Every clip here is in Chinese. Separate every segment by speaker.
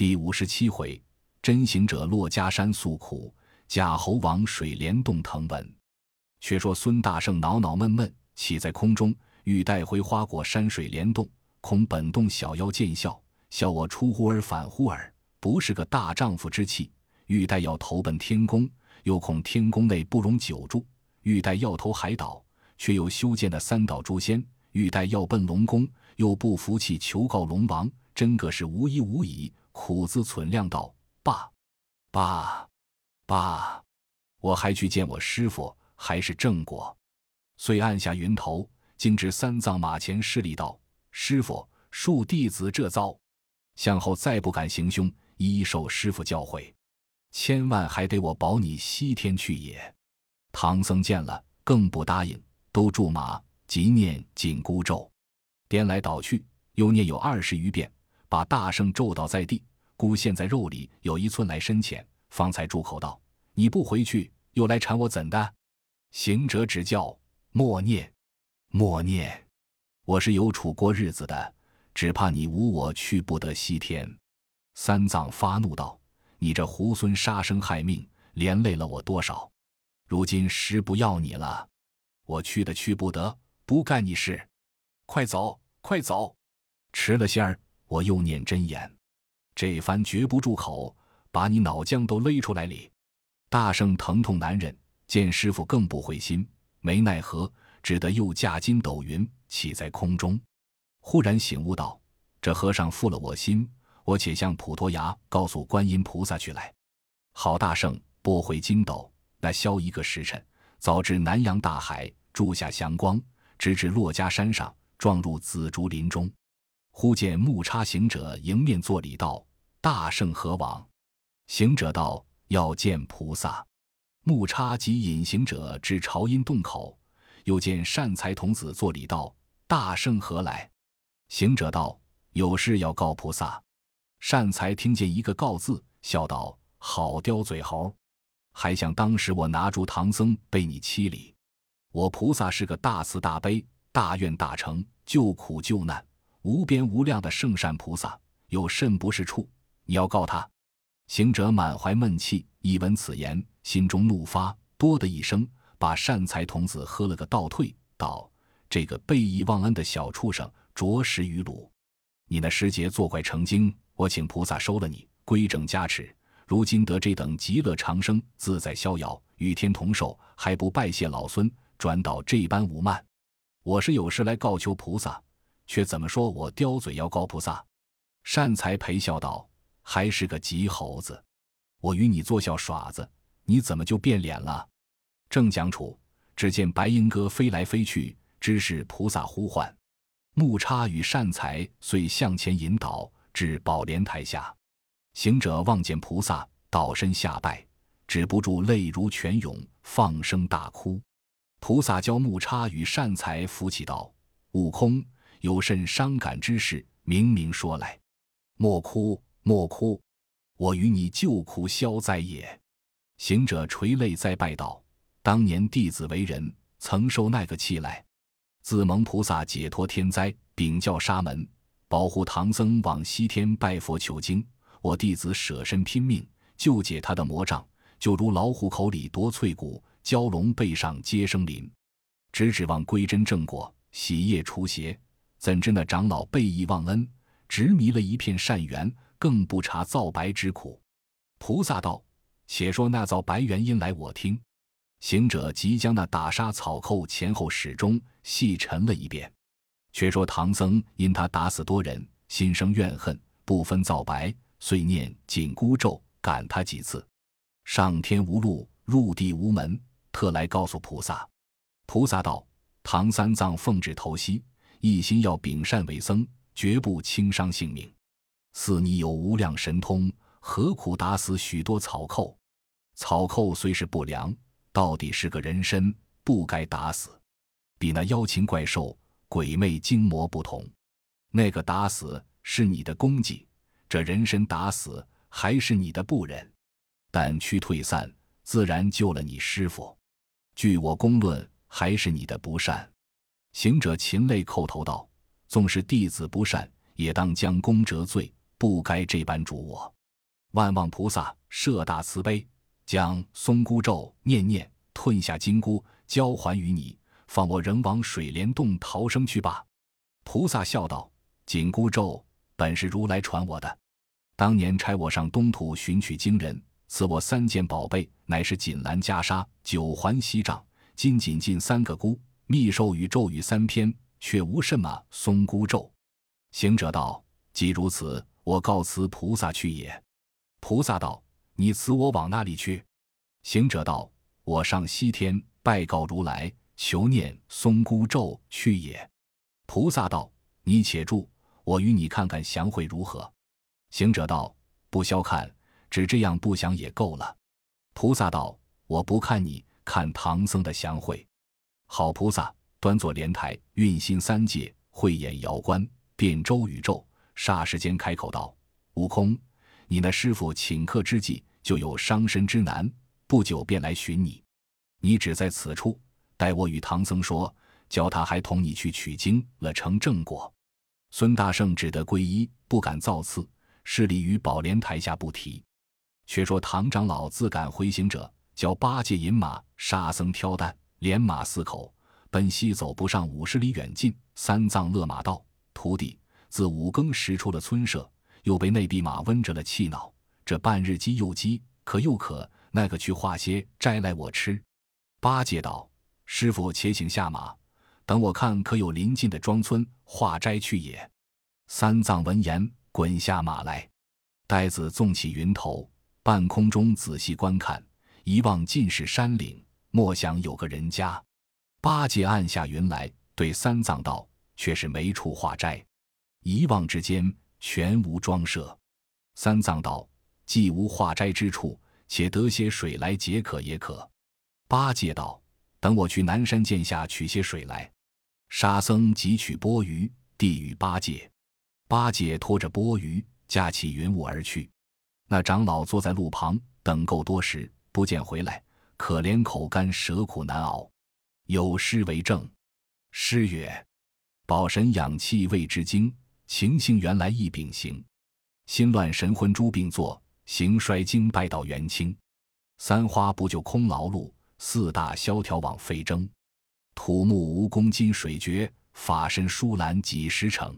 Speaker 1: 第五十七回，真行者落家山诉苦，假猴王水帘洞腾文。却说孙大圣恼恼闷闷，起在空中，欲带回花果山水帘洞，恐本洞小妖见笑，笑我出乎尔反乎尔，不是个大丈夫之气。欲待要投奔天宫，又恐天宫内不容久住；欲待要投海岛，却又修建的三岛诛仙；欲待要奔龙宫，又不服气求告龙王，真个是无依无倚。苦自存量道：“爸，爸，爸！我还去见我师傅，还是正果。”遂按下云头，径至三藏马前施礼道：“师傅，恕弟子这遭，向后再不敢行凶，一受师傅教诲。”千万还得我保你西天去也。唐僧见了，更不答应，都驻马，即念紧箍咒，颠来倒去，又念有二十余遍，把大圣咒倒在地，箍陷在肉里有一寸来深浅，方才住口道：“你不回去，又来缠我怎的？”行者只叫默念，默念。我是有处过日子的，只怕你无我去不得西天。三藏发怒道。你这猢狲杀生害命，连累了我多少？如今师不要你了，我去的去不得，不干你事。快走，快走！迟了些儿，我又念真言。这番绝不住口，把你脑浆都勒出来哩！大圣疼痛难忍，见师傅更不会心，没奈何，只得又驾筋斗云起在空中。忽然醒悟道：这和尚负了我心。我且向普陀崖告诉观音菩萨去来。好大圣拨回筋斗，那消一个时辰，早至南洋大海，住下祥光，直至珞珈山上，撞入紫竹林中。忽见木叉行者迎面作礼道：“大圣何往？”行者道：“要见菩萨。”木叉及隐行者至朝音洞口，又见善财童子作礼道：“大圣何来？”行者道：“有事要告菩萨。”善财听见一个“告”字，笑道：“好刁嘴猴，还想当时我拿住唐僧被你欺凌。我菩萨是个大慈大悲、大愿大成、救苦救难、无边无量的圣善菩萨，有甚不是处？你要告他？”行者满怀闷气，一闻此言，心中怒发，多的一声，把善财童子喝了个倒退，道：“这个背义忘恩的小畜生，着实愚鲁！你那师姐作怪成精。”我请菩萨收了你，规正加持。如今得这等极乐长生，自在逍遥，与天同寿，还不拜谢老孙，转倒这般无慢？我是有事来告求菩萨，却怎么说我刁嘴要告菩萨？善财陪笑道：“还是个急猴子，我与你做笑耍子，你怎么就变脸了？”正讲处，只见白鹰哥飞来飞去，知是菩萨呼唤。木叉与善财遂向前引导。至宝莲台下，行者望见菩萨，倒身下拜，止不住泪如泉涌，放声大哭。菩萨教木叉与善财扶起道：“悟空，有甚伤感之事，明明说来。莫哭，莫哭，我与你救苦消灾也。”行者垂泪再拜道：“当年弟子为人，曾受那个气来，自蒙菩萨解脱天灾，禀教沙门。”保护唐僧往西天拜佛求经，我弟子舍身拼命救解他的魔障，就如老虎口里夺脆骨，蛟龙背上接生鳞。只指望归真正果，洗业除邪，怎知那长老背义忘恩，执迷了一片善缘，更不察造白之苦。菩萨道：“且说那造白原因来，我听。”行者即将那打杀草寇前后始终细陈了一遍。却说唐僧因他打死多人，心生怨恨，不分皂白，遂念紧箍咒赶他几次。上天无路，入地无门，特来告诉菩萨。菩萨道：“唐三藏奉旨投西，一心要秉善为僧，绝不轻伤性命。似你有无量神通，何苦打死许多草寇？草寇虽是不良，到底是个人身，不该打死。比那妖禽怪兽。”鬼魅精魔不同，那个打死是你的功绩，这人参打死还是你的不忍。胆屈退散，自然救了你师傅。据我公论，还是你的不善。行者噙泪叩头道：“纵是弟子不善，也当将功折罪，不该这般逐我。万望菩萨设大慈悲，将松箍咒念念吞下金箍，交还于你，放我仍往水帘洞逃生去吧。菩萨笑道：“紧箍咒本是如来传我的，当年差我上东土寻取经人，赐我三件宝贝，乃是锦兰袈裟、九环锡杖、金锦进三个箍，密授与咒语三篇，却无什么松箍咒。”行者道：“既如此，我告辞菩萨去也。”菩萨道：“你辞我往那里去？”行者道：“我上西天拜告如来，求念松箍咒去也。”菩萨道：“你且住，我与你看看祥会如何。”行者道：“不消看，只这样不想也够了。”菩萨道：“我不看你，看唐僧的祥会。”好菩萨，端坐莲台，运心三界，慧眼遥观，遍周宇宙。霎时间开口道：“悟空。”你那师傅请客之际，就有伤身之难，不久便来寻你。你只在此处，待我与唐僧说，教他还同你去取经了，成正果。孙大圣只得皈依，不敢造次，势立于宝莲台下不提。却说唐长老自赶回行者，叫八戒引马，沙僧挑担，连马四口奔西走不上五十里远近。三藏勒马道：“徒弟，自五更时出了村舍。”又被那匹马温着了气恼，这半日饥又饥，渴又渴，那个去化些摘来我吃。八戒道：“师傅且请下马，等我看可有邻近的庄村化斋去也。”三藏闻言，滚下马来。呆子纵起云头，半空中仔细观看，一望尽是山岭，莫想有个人家。八戒按下云来，对三藏道：“却是没处化斋。”一望之间。全无装设，三藏道：“既无化斋之处，且得些水来解渴也可。”八戒道：“等我去南山涧下取些水来。”沙僧急取钵盂，递与八戒。八戒拖着钵盂，架起云雾而去。那长老坐在路旁，等够多时，不见回来，可怜口干舌苦难熬。有诗为证：诗曰：“宝神养气未知精。”情性原来一秉行，心乱神昏诸病作，行衰经败到元清。三花不就空劳碌，四大萧条枉费征。土木无功金水绝，法身疏懒几时成？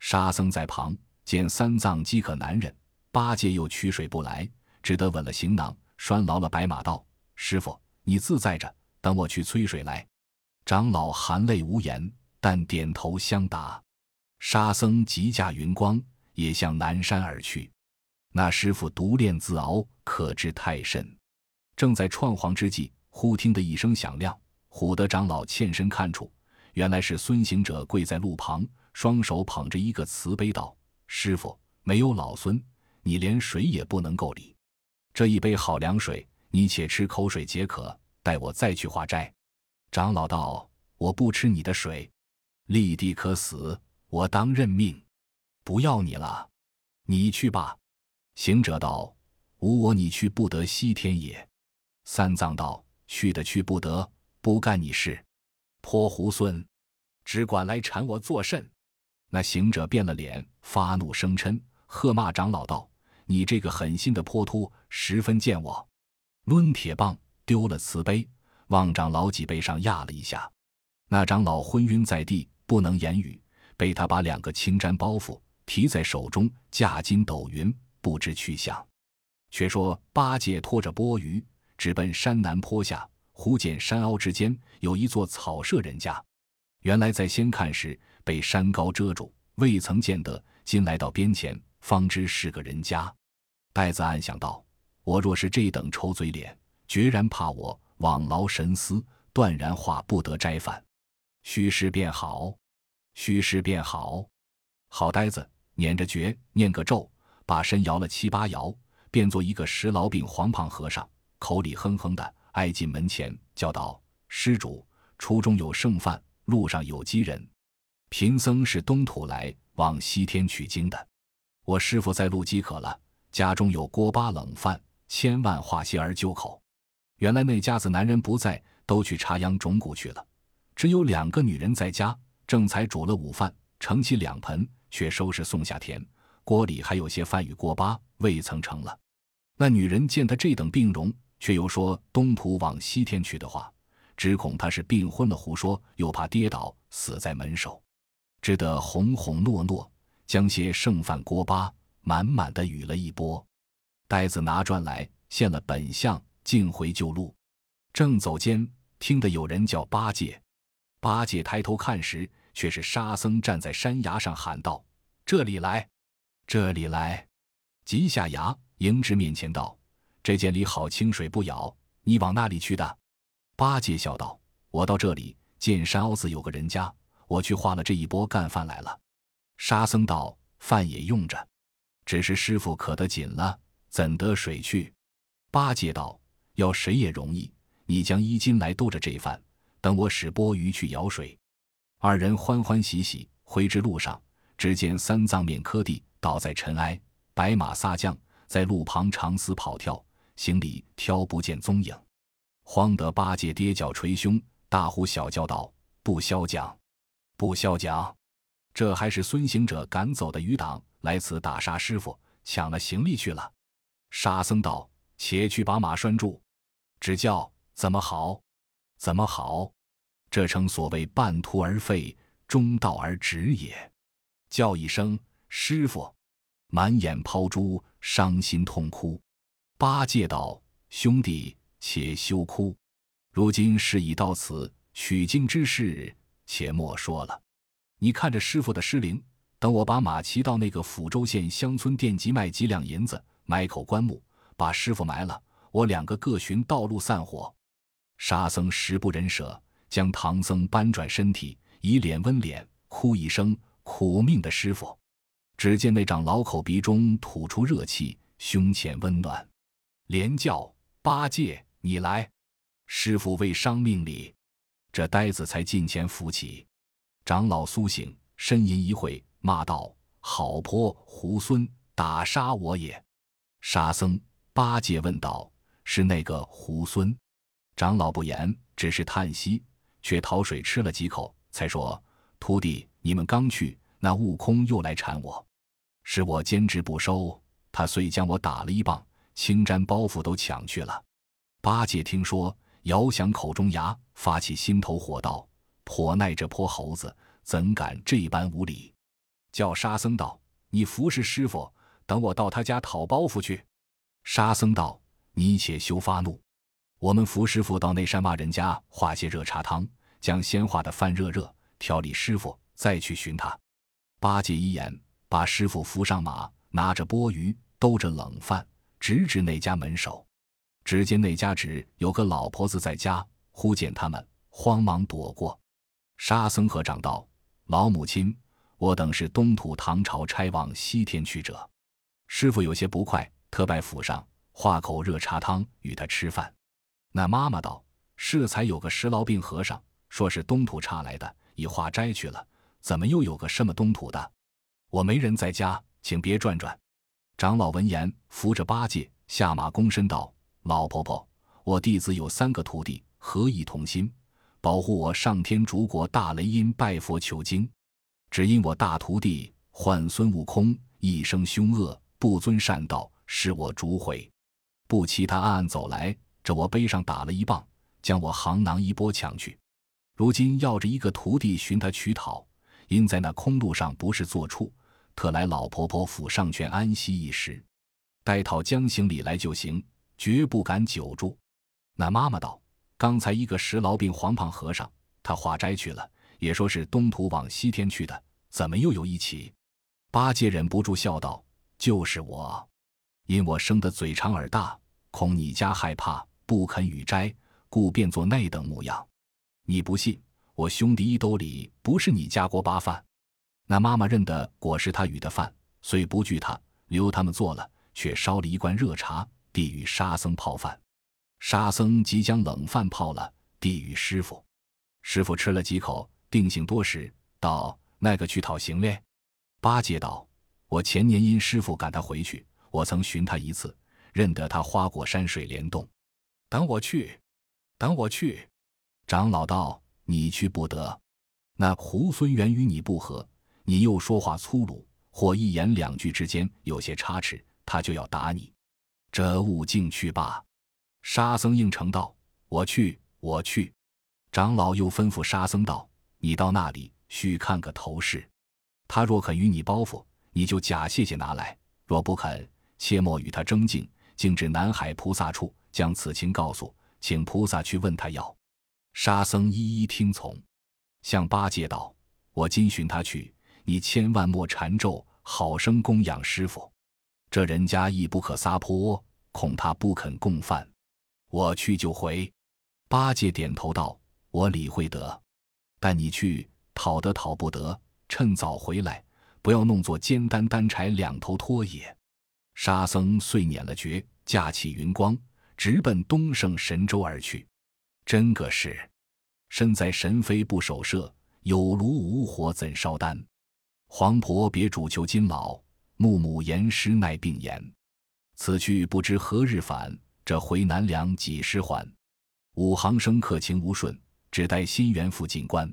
Speaker 1: 沙僧在旁见三藏饥渴难忍，八戒又取水不来，只得稳了行囊，拴牢了白马，道：“师傅，你自在着，等我去催水来。”长老含泪无言，但点头相答。沙僧急驾云光，也向南山而去。那师傅独练自熬，可知太甚。正在创慌之际，忽听得一声响亮，唬得长老欠身看处，原来是孙行者跪在路旁，双手捧着一个瓷杯，道：“师傅，没有老孙，你连水也不能够理。这一杯好凉水，你且吃口水解渴，待我再去化斋。”长老道：“我不吃你的水，立地可死。”我当认命，不要你了，你去吧。行者道：“无我，你去不得西天也。”三藏道：“去的去不得，不干你事。泼猢狲，只管来缠我作甚？”那行者变了脸，发怒声嗔，喝骂长老道：“你这个狠心的泼秃，十分见我！”抡铁棒丢了瓷杯，往长老脊背上压了一下，那长老昏晕在地，不能言语。被他把两个青毡包袱提在手中，驾筋斗云，不知去向。却说八戒拖着钵盂，直奔山南坡下。忽见山凹之间有一座草舍人家，原来在先看时被山高遮住，未曾见得。今来到边前，方知是个人家。呆子暗想道：“我若是这等丑嘴脸，决然怕我枉劳神思，断然化不得斋饭。虚实便好。”虚实便好，好呆子，捻着诀，念个咒，把身摇了七八摇，变作一个石老病黄胖和尚，口里哼哼的，挨进门前，叫道：“施主，初中有剩饭，路上有饥人。贫僧是东土来往西天取经的，我师傅在路饥渴了，家中有锅巴冷饭，千万化些儿救口。原来那家子男人不在，都去插秧种谷去了，只有两个女人在家。”正才煮了午饭，盛起两盆，却收拾送下田。锅里还有些饭与锅巴，未曾盛了。那女人见他这等病容，却又说东土往西天去的话，只恐他是病昏了胡说，又怕跌倒死在门首，只得哄哄诺诺，将些剩饭锅巴满满的与了一钵。呆子拿砖来现了本相，径回旧路。正走间，听得有人叫八戒。八戒抬头看时，却是沙僧站在山崖上喊道：“这里来，这里来！”急下崖迎至面前道：“这涧里好清水不舀，你往那里去的？”八戒笑道：“我到这里见山凹子有个人家，我去化了这一钵干饭来了。”沙僧道：“饭也用着，只是师傅渴得紧了，怎得水去？”八戒道：“要谁也容易，你将衣襟来兜着这饭。”等我使钵盂去舀水，二人欢欢喜喜回至路上，只见三藏面磕地倒在尘埃，白马撒将在路旁长嘶跑跳，行李挑不见踪影，慌得八戒跌脚捶胸，大呼小叫道：“不消讲，不消讲！这还是孙行者赶走的余党来此打杀师傅，抢了行李去了。”沙僧道：“且去把马拴住，只叫怎么好？怎么好？”这称所谓半途而废，中道而止也。叫一声师傅，满眼抛珠，伤心痛哭。八戒道：“兄弟，且休哭。如今事已到此，取经之事，且莫说了。你看着师傅的尸灵，等我把马骑到那个抚州县乡村店集卖几两银子，买口棺木，把师傅埋了。我两个各寻道路散伙。”沙僧实不忍舍。将唐僧搬转身体，以脸温脸，哭一声：“苦命的师傅！”只见那长老口鼻中吐出热气，胸前温暖，连叫：“八戒，你来！师傅为伤命里。”这呆子才近前扶起。长老苏醒，呻吟一会，骂道：“好泼猢狲，打杀我也！”沙僧、八戒问道：“是那个猢狲？”长老不言，只是叹息。却讨水吃了几口，才说：“徒弟，你们刚去，那悟空又来缠我，是我坚持不收，他遂将我打了一棒，青毡包袱都抢去了。”八戒听说，摇响口中牙，发起心头火，道：“颇耐这泼猴子，怎敢这般无礼？”叫沙僧道：“你服侍师傅，等我到他家讨包袱去。”沙僧道：“你且休发怒。”我们扶师傅到那山洼人家化些热茶汤，将先化的饭热热，调理师傅，再去寻他。八戒一言，把师傅扶上马，拿着钵盂，兜着冷饭，直至那家门首。只见那家只有个老婆子在家，忽见他们，慌忙躲过。沙僧和长道：“老母亲，我等是东土唐朝差往西天去者，师傅有些不快，特拜府上化口热茶汤与他吃饭。”那妈妈道：“适才有个石痨病和尚，说是东土差来的，已化斋去了。怎么又有个什么东土的？我没人在家，请别转转。”长老闻言，扶着八戒下马，躬身道：“老婆婆，我弟子有三个徒弟，合意同心，保护我上天竺国大雷音拜佛求经。只因我大徒弟唤孙悟空一生凶恶，不遵善道，使我逐悔。不期他暗暗走来。”这我背上打了一棒，将我行囊一波抢去。如今要着一个徒弟寻他取讨，因在那空路上不是坐处，特来老婆婆府上劝安息一时，待讨将行李来就行，绝不敢久住。那妈妈道：“刚才一个石痨病黄胖和尚，他化斋去了，也说是东土往西天去的，怎么又有一起？”八戒忍不住笑道：“就是我，因我生得嘴长耳大，恐你家害怕。”不肯与斋，故变作那等模样。你不信，我兄弟衣兜里不是你家锅巴饭。那妈妈认得果是他与的饭，虽不惧他，留他们做了，却烧了一罐热茶，递与沙僧泡饭。沙僧即将冷饭泡了，递与师傅。师傅吃了几口，定性多时，道：“那个去讨行嘞？”八戒道：“我前年因师傅赶他回去，我曾寻他一次，认得他花果山水帘洞。”等我去，等我去。长老道：“你去不得。那猢狲原与你不和，你又说话粗鲁，或一言两句之间有些差池，他就要打你。这悟净去罢。沙僧应承道：“我去，我去。”长老又吩咐沙僧道：“你到那里须看个头饰，他若肯与你包袱，你就假谢谢拿来；若不肯，切莫与他争竞，径至南海菩萨处，将此情告诉，请菩萨去问他要。”沙僧一一听从，向八戒道：“我今寻他去，你千万莫缠咒，好生供养师傅。这人家亦不可撒泼，恐他不肯供饭。我去就回。”八戒点头道。我理会得，但你去讨得讨不得，趁早回来，不要弄作肩担担柴两头拖也。沙僧遂捻了诀，驾起云光，直奔东胜神州而去。真个是，身在神飞不守舍，有炉无火怎烧丹？黄婆别主求金老，木母言师耐病言。此去不知何日返，这回南梁几时还？五行生客情无顺。只待新元复进关，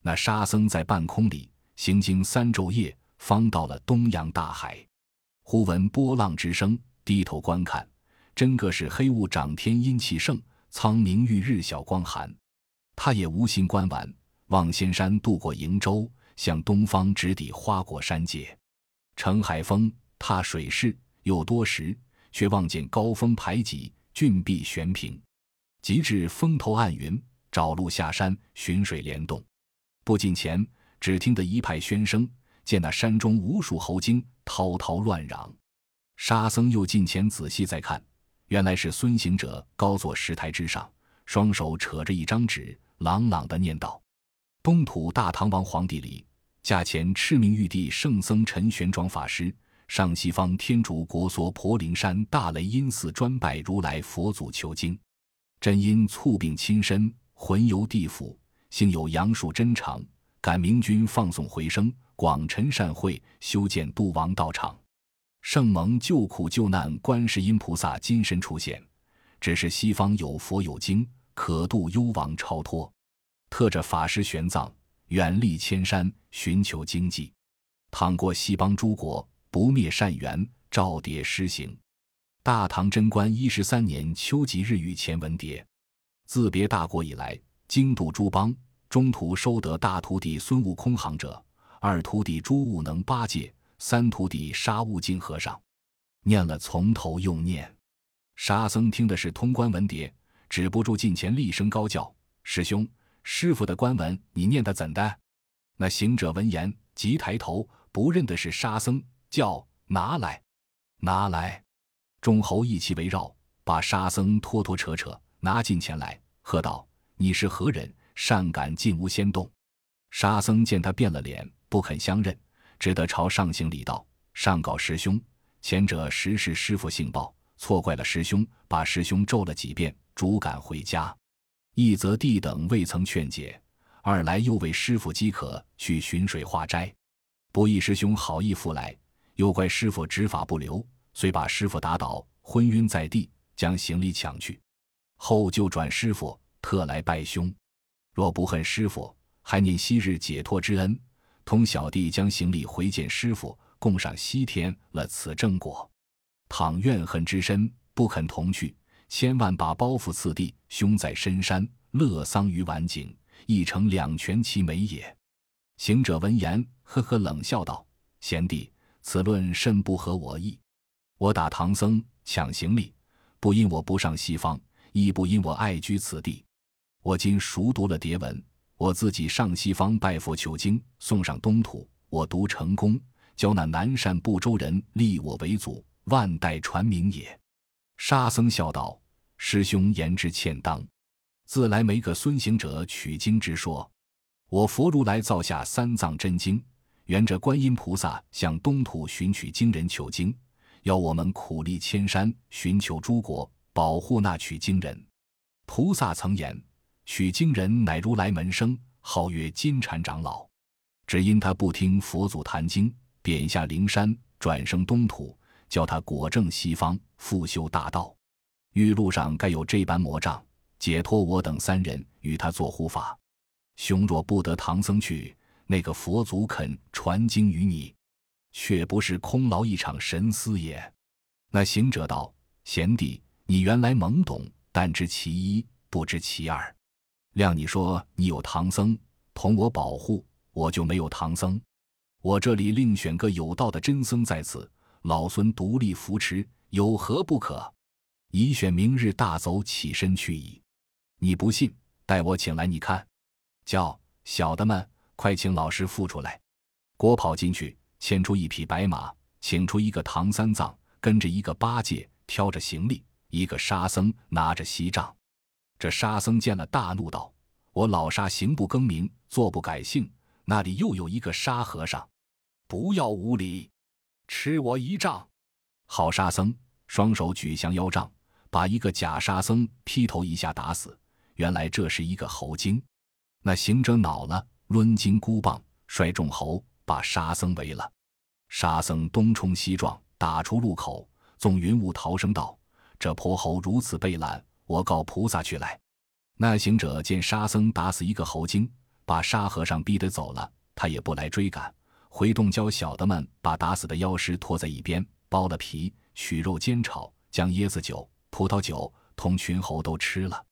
Speaker 1: 那沙僧在半空里行经三昼夜，方到了东洋大海。忽闻波浪之声，低头观看，真个是黑雾长天，阴气盛，苍冥遇日晓光寒。他也无心观玩，望仙山渡过瀛洲，向东方直抵花果山界。乘海风，踏水势，又多时，却望见高峰排挤，峻壁悬平，即至峰头暗云。找路下山，寻水帘洞，不近前，只听得一派喧声，见那山中无数猴精滔滔乱嚷。沙僧又近前仔细再看，原来是孙行者高坐石台之上，双手扯着一张纸，朗朗的念道：“东土大唐王皇帝里，驾前赤明玉帝圣僧陈玄奘法师，上西方天竺国娑婆灵山大雷音寺专拜如来佛祖求经，真因猝病亲身。”魂游地府，幸有杨树真长，感明君放送回声，广陈善会，修建度王道场。圣蒙救苦救难观世音菩萨金身出现，只是西方有佛有经，可度幽王超脱。特着法师玄奘远历千山，寻求经济，倘过西方诸国，不灭善缘，照牒施行。大唐贞观一十三年秋吉日与前文牒。自别大国以来，经度诸邦，中途收得大徒弟孙悟空行者，二徒弟朱悟能八戒，三徒弟沙悟净和尚。念了从头又念，沙僧听的是通关文牒，止不住近前厉声高叫：“师兄，师傅的官文你念的怎的？”那行者闻言，急抬头，不认的是沙僧，叫拿来，拿来。众猴一起围绕，把沙僧拖拖扯扯拿进前来。喝道：“你是何人？善敢进屋仙洞？”沙僧见他变了脸，不肯相认，只得朝上行礼道：“上告师兄，前者实是师傅性暴，错怪了师兄，把师兄咒了几遍，逐赶回家。一则弟等未曾劝解，二来又为师傅饥渴，去寻水化斋，不义师兄好意复来，又怪师傅执法不留，遂把师傅打倒，昏晕在地，将行李抢去。”后就转师傅，特来拜兄。若不恨师傅，还念昔日解脱之恩，同小弟将行李回见师傅，共上西天了此正果。倘怨恨之深，不肯同去，千万把包袱赐弟兄在深山乐丧于晚景，亦成两全其美也。行者闻言，呵呵冷笑道：“贤弟，此论甚不合我意。我打唐僧抢行李，不因我不上西方。”亦不因我爱居此地，我今熟读了牒文，我自己上西方拜佛求经，送上东土，我读成功，教那南赡部洲人立我为祖，万代传名也。沙僧笑道：“师兄言之欠当，自来没个孙行者取经之说。我佛如来造下三藏真经，原着观音菩萨向东土寻取经人求经，要我们苦历千山，寻求诸国。”保护那取经人，菩萨曾言，取经人乃如来门生，号曰金蝉长老。只因他不听佛祖谈经，贬下灵山，转生东土，叫他果证西方，复修大道。玉路上该有这般魔障，解脱我等三人，与他做护法。兄若不得唐僧去，那个佛祖肯传经于你？却不是空劳一场神思也。那行者道：“贤弟，你原来懵懂，但知其一，不知其二。谅你说你有唐僧同我保护，我就没有唐僧。我这里另选个有道的真僧在此，老孙独立扶持，有何不可？已选明日大走，起身去矣。你不信，待我请来你看。叫小的们快请老师傅出来。”郭跑进去。牵出一匹白马，请出一个唐三藏，跟着一个八戒挑着行李，一个沙僧拿着锡杖。这沙僧见了，大怒道：“我老沙行不更名，坐不改姓，那里又有一个沙和尚？不要无礼，吃我一杖！”好沙僧双手举降腰杖，把一个假沙僧劈头一下打死。原来这是一个猴精。那行者恼了，抡金箍棒，摔中猴。把沙僧围了，沙僧东冲西撞，打出路口，纵云雾逃生道：“这泼猴如此背懒，我告菩萨去来。”那行者见沙僧打死一个猴精，把沙和尚逼得走了，他也不来追赶，回洞教小的们把打死的妖尸拖在一边，剥了皮，取肉煎炒，将椰子酒、葡萄酒同群猴都吃了，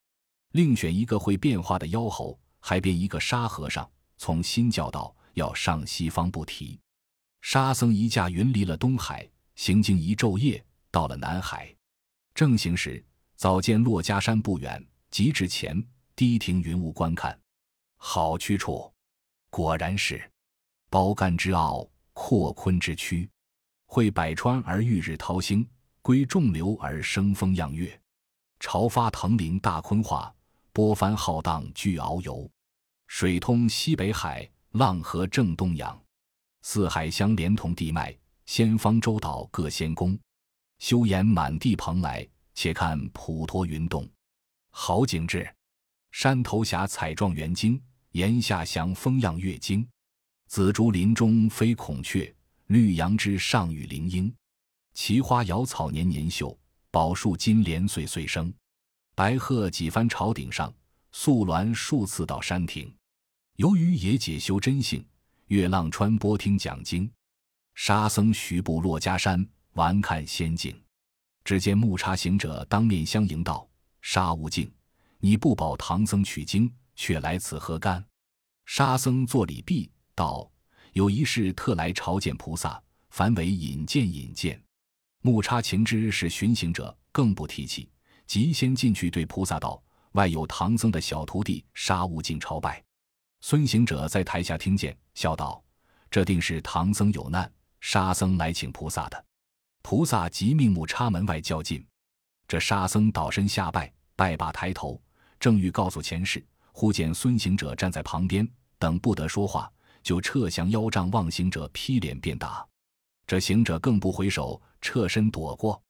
Speaker 1: 另选一个会变化的妖猴，还变一个沙和尚，从新教道。要上西方不提，沙僧一驾云离了东海，行经一昼夜，到了南海。正行时，早见珞珈山不远，即至前，低停云雾观看。好去处，果然是包干之奥，阔坤之区，会百川而遇日涛星，归众流而生风漾月。潮发腾林大坤化，波翻浩荡巨鳌游。水通西北海。浪河正东洋，四海相连同地脉，仙方洲岛各仙宫，修岩满地蓬莱。且看普陀云动，好景致。山头霞彩状元晶，檐下祥风漾月晶。紫竹林中飞孔雀，绿杨枝上与灵莺。奇花瑶草年年秀，宝树金莲岁岁生。白鹤几番朝顶上，素鸾数次到山亭。由于也解修真性，月浪穿波听讲经。沙僧徐步珞珈山，玩看仙境。只见木叉行者当面相迎道：“沙悟净，你不保唐僧取经，却来此何干？”沙僧作礼毕，道：“有一事特来朝见菩萨，凡为引荐引荐。”木叉情知是寻行者，更不提起，即先进去对菩萨道：“外有唐僧的小徒弟沙悟净朝拜。”孙行者在台下听见，笑道：“这定是唐僧有难，沙僧来请菩萨的。”菩萨即命目叉门外叫进。这沙僧倒身下拜，拜罢抬头，正欲告诉前世，忽见孙行者站在旁边，等不得说话，就撤降腰杖，望行者劈脸便打。这行者更不回首，侧身躲过。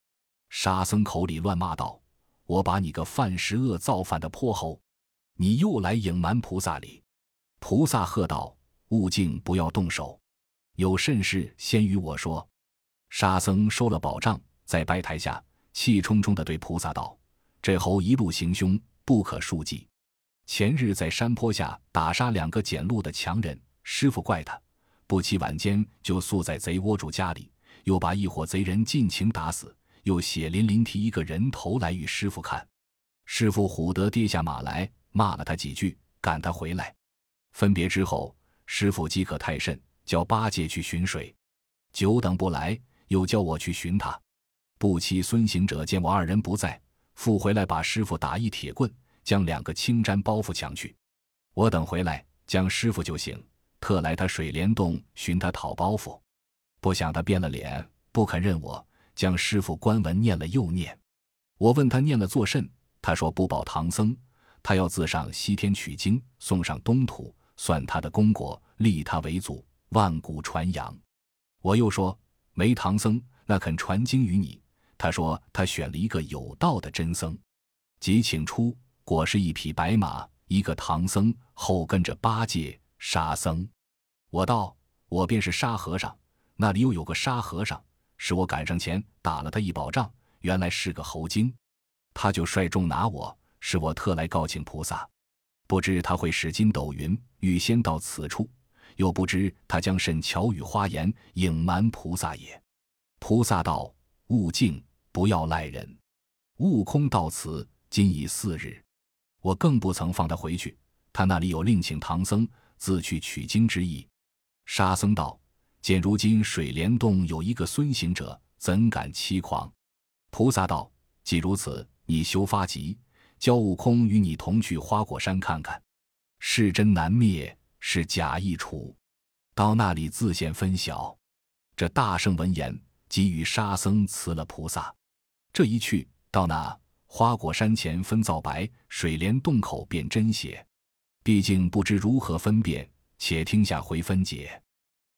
Speaker 1: 沙僧口里乱骂道：“我把你个犯十恶造反的泼猴，你又来隐瞒菩萨礼！”菩萨喝道：“悟净，不要动手，有甚事先与我说。”沙僧收了宝杖，在拜台下气冲冲地对菩萨道：“这猴一路行凶，不可数计。前日在山坡下打杀两个捡路的强人，师傅怪他，不期晚间就宿在贼窝主家里，又把一伙贼人尽情打死，又血淋淋提一个人头来与师傅看。师傅唬得跌下马来，骂了他几句，赶他回来。”分别之后，师傅饥渴太甚，叫八戒去寻水，久等不来，又叫我去寻他。不期孙行者见我二人不在，复回来把师傅打一铁棍，将两个青毡包袱抢去。我等回来，将师傅救醒，特来他水帘洞寻他讨包袱，不想他变了脸，不肯认我，将师傅官文念了又念。我问他念了作甚，他说不保唐僧，他要自上西天取经，送上东土。算他的功果，立他为祖，万古传扬。我又说没唐僧，那肯传经于你？他说他选了一个有道的真僧，即请出，果是一匹白马，一个唐僧，后跟着八戒、沙僧。我道我便是沙和尚，那里又有个沙和尚，是我赶上前打了他一宝杖，原来是个猴精，他就率众拿我，是我特来告请菩萨。不知他会使筋斗云，预先到此处，又不知他将甚巧语花言隐瞒菩萨也。菩萨道：“悟净，不要赖人。”悟空到此，今已四日，我更不曾放他回去。他那里有另请唐僧自去取经之意。沙僧道：“见如今水帘洞有一个孙行者，怎敢欺狂？”菩萨道：“既如此，你休发急，教悟空与你同去花果山看看，是真难灭，是假意处。到那里自现分晓。”这大圣闻言，即与沙僧辞了菩萨。这一去到那花果山前，分皂白，水帘洞口辨真邪。毕竟不知如何分辨，且听下回分解。